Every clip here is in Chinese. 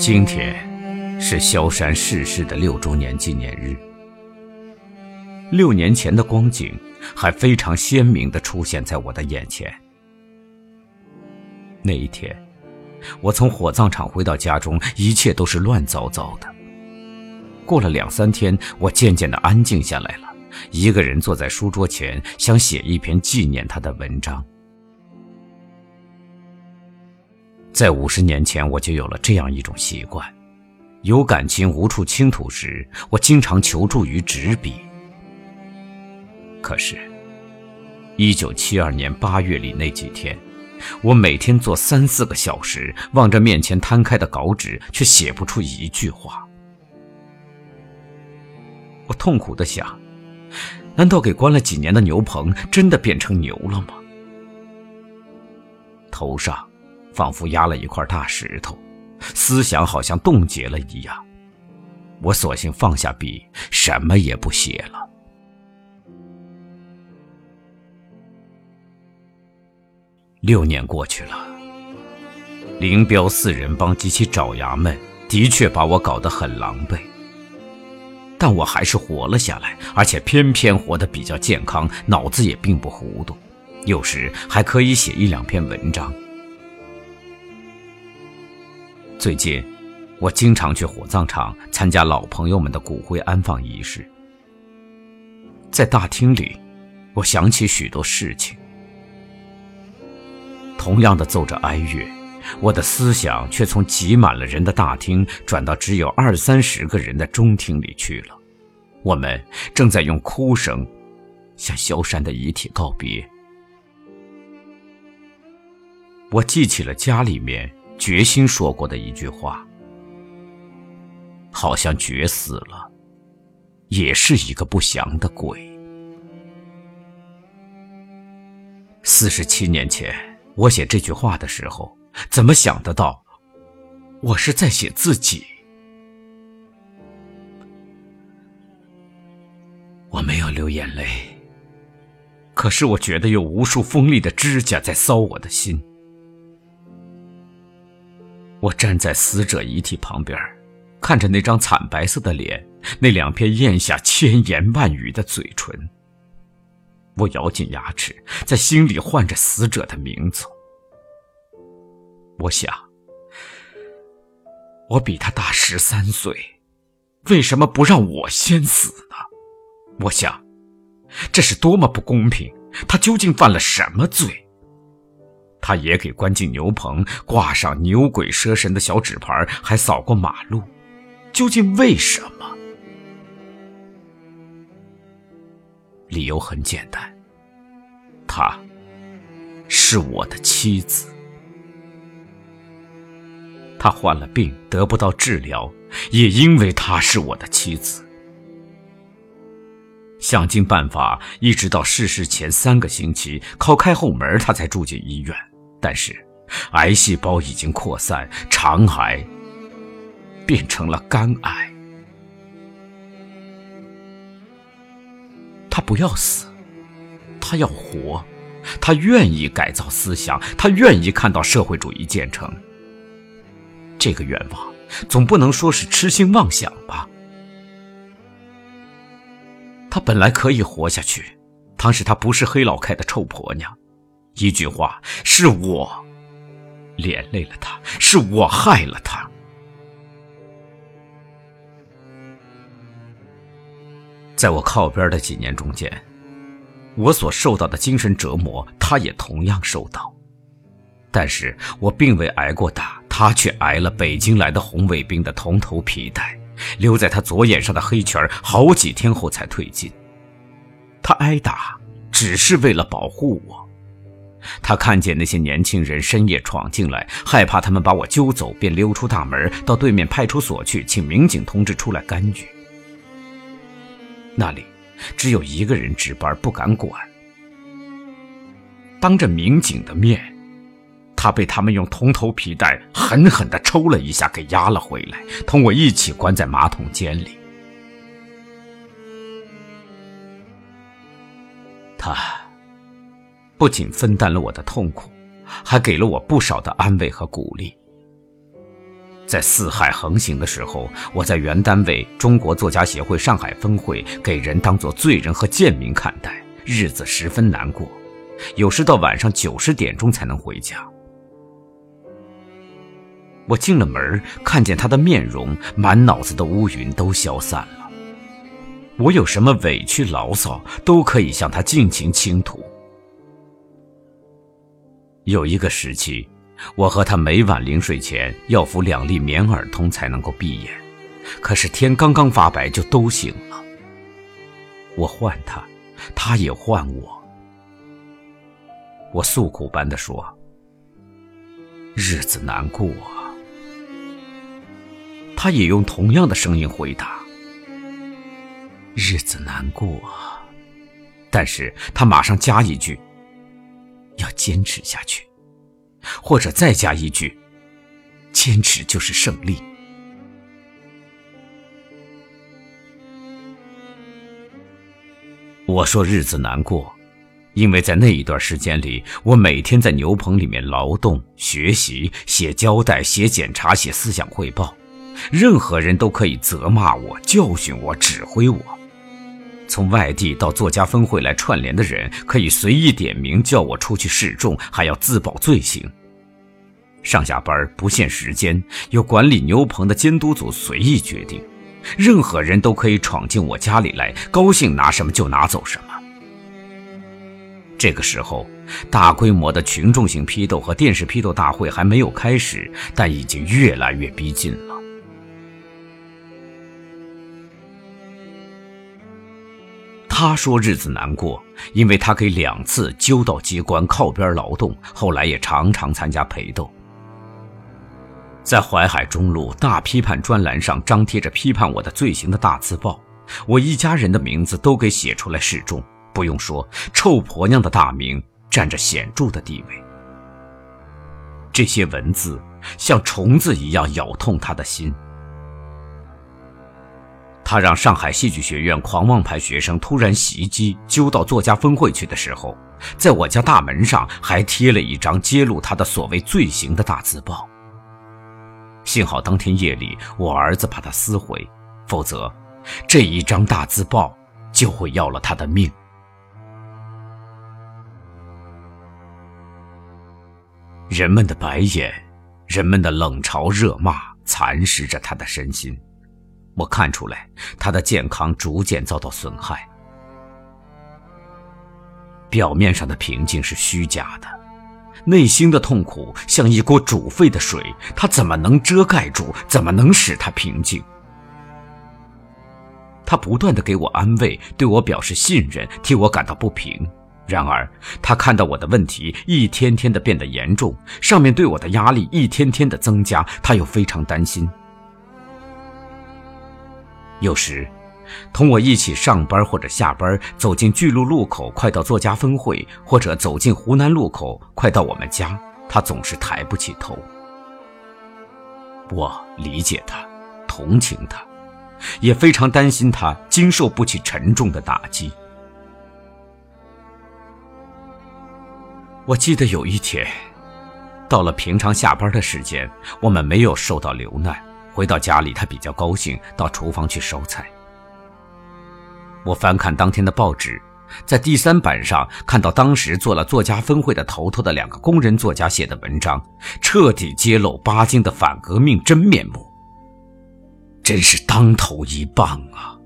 今天是萧山逝世的六周年纪念日。六年前的光景还非常鲜明地出现在我的眼前。那一天，我从火葬场回到家中，一切都是乱糟糟的。过了两三天，我渐渐地安静下来了，一个人坐在书桌前，想写一篇纪念他的文章。在五十年前，我就有了这样一种习惯：有感情无处倾吐时，我经常求助于纸笔。可是，一九七二年八月里那几天，我每天坐三四个小时，望着面前摊开的稿纸，却写不出一句话。我痛苦的想：难道给关了几年的牛棚真的变成牛了吗？头上。仿佛压了一块大石头，思想好像冻结了一样。我索性放下笔，什么也不写了。六年过去了，林彪四人帮及其爪牙们的确把我搞得很狼狈，但我还是活了下来，而且偏偏活得比较健康，脑子也并不糊涂，有时还可以写一两篇文章。最近，我经常去火葬场参加老朋友们的骨灰安放仪式。在大厅里，我想起许多事情。同样的奏着哀乐，我的思想却从挤满了人的大厅转到只有二三十个人的中厅里去了。我们正在用哭声向萧山的遗体告别。我记起了家里面。决心说过的一句话，好像绝死了，也是一个不祥的鬼。四十七年前，我写这句话的时候，怎么想得到，我是在写自己？我没有流眼泪，可是我觉得有无数锋利的指甲在搔我的心。我站在死者遗体旁边，看着那张惨白色的脸，那两片咽下千言万语的嘴唇。我咬紧牙齿，在心里唤着死者的名字。我想，我比他大十三岁，为什么不让我先死呢？我想，这是多么不公平！他究竟犯了什么罪？他也给关进牛棚，挂上牛鬼蛇神的小纸牌，还扫过马路。究竟为什么？理由很简单，她是我的妻子。她患了病得不到治疗，也因为她是我的妻子。想尽办法，一直到逝世前三个星期，靠开后门，她才住进医院。但是，癌细胞已经扩散，肠癌变成了肝癌。他不要死，他要活，他愿意改造思想，他愿意看到社会主义建成。这个愿望总不能说是痴心妄想吧？他本来可以活下去，当时他不是黑老开的臭婆娘。一句话，是我连累了他，是我害了他。在我靠边的几年中间，我所受到的精神折磨，他也同样受到。但是我并未挨过打，他却挨了北京来的红卫兵的铜头皮带，留在他左眼上的黑圈好几天后才退尽。他挨打只是为了保护我。他看见那些年轻人深夜闯进来，害怕他们把我揪走，便溜出大门，到对面派出所去，请民警同志出来干预。那里只有一个人值班，不敢管。当着民警的面，他被他们用铜头皮带狠狠地抽了一下，给压了回来，同我一起关在马桶间里。他。不仅分担了我的痛苦，还给了我不少的安慰和鼓励。在四海横行的时候，我在原单位中国作家协会上海分会，给人当做罪人和贱民看待，日子十分难过，有时到晚上九十点钟才能回家。我进了门，看见他的面容，满脑子的乌云都消散了。我有什么委屈牢骚，都可以向他尽情倾吐。有一个时期。我和他每晚临睡前要服两粒棉耳通才能够闭眼，可是天刚刚发白就都醒了。我唤他，他也唤我。我诉苦般的说：“日子难过。”他也用同样的声音回答：“日子难过。”但是他马上加一句：“要坚持下去。”或者再加一句：“坚持就是胜利。”我说日子难过，因为在那一段时间里，我每天在牛棚里面劳动、学习、写交代、写检查、写思想汇报，任何人都可以责骂我、教训我、指挥我。从外地到作家分会来串联的人，可以随意点名叫我出去示众，还要自保罪行。上下班不限时间，由管理牛棚的监督组随意决定，任何人都可以闯进我家里来，高兴拿什么就拿走什么。这个时候，大规模的群众性批斗和电视批斗大会还没有开始，但已经越来越逼近了。他说日子难过，因为他给两次揪到机关靠边劳动，后来也常常参加陪斗。在淮海中路大批判专栏上张贴着批判我的罪行的大字报，我一家人的名字都给写出来示众。不用说，臭婆娘的大名占着显著的地位。这些文字像虫子一样咬痛他的心。他让上海戏剧学院狂妄派学生突然袭击，揪到作家分会去的时候，在我家大门上还贴了一张揭露他的所谓罪行的大字报。幸好当天夜里我儿子把它撕毁，否则这一张大字报就会要了他的命。人们的白眼，人们的冷嘲热骂，蚕食着他的身心。我看出来，他的健康逐渐遭到损害。表面上的平静是虚假的，内心的痛苦像一锅煮沸的水，他怎么能遮盖住？怎么能使他平静？他不断的给我安慰，对我表示信任，替我感到不平。然而，他看到我的问题一天天的变得严重，上面对我的压力一天天的增加，他又非常担心。有时，同我一起上班或者下班，走进巨鹿路口，快到作家分会，或者走进湖南路口，快到我们家，他总是抬不起头。我理解他，同情他，也非常担心他经受不起沉重的打击。我记得有一天，到了平常下班的时间，我们没有受到流难。回到家里，他比较高兴，到厨房去烧菜。我翻看当天的报纸，在第三版上看到当时做了作家分会的头头的两个工人作家写的文章，彻底揭露巴金的反革命真面目，真是当头一棒啊！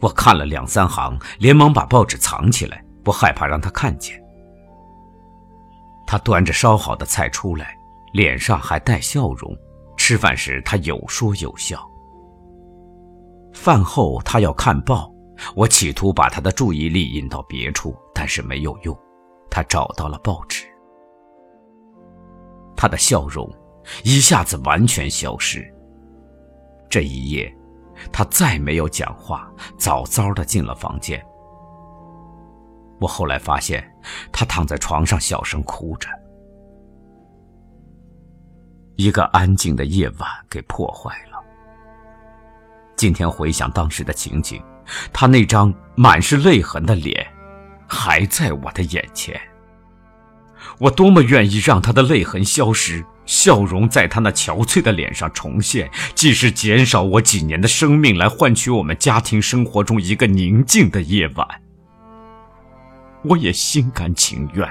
我看了两三行，连忙把报纸藏起来，不害怕让他看见。他端着烧好的菜出来，脸上还带笑容。吃饭时，他有说有笑。饭后，他要看报，我企图把他的注意力引到别处，但是没有用。他找到了报纸，他的笑容一下子完全消失。这一夜，他再没有讲话，早早的进了房间。我后来发现，他躺在床上小声哭着。一个安静的夜晚给破坏了。今天回想当时的情景，他那张满是泪痕的脸，还在我的眼前。我多么愿意让他的泪痕消失，笑容在他那憔悴的脸上重现，既是减少我几年的生命，来换取我们家庭生活中一个宁静的夜晚，我也心甘情愿。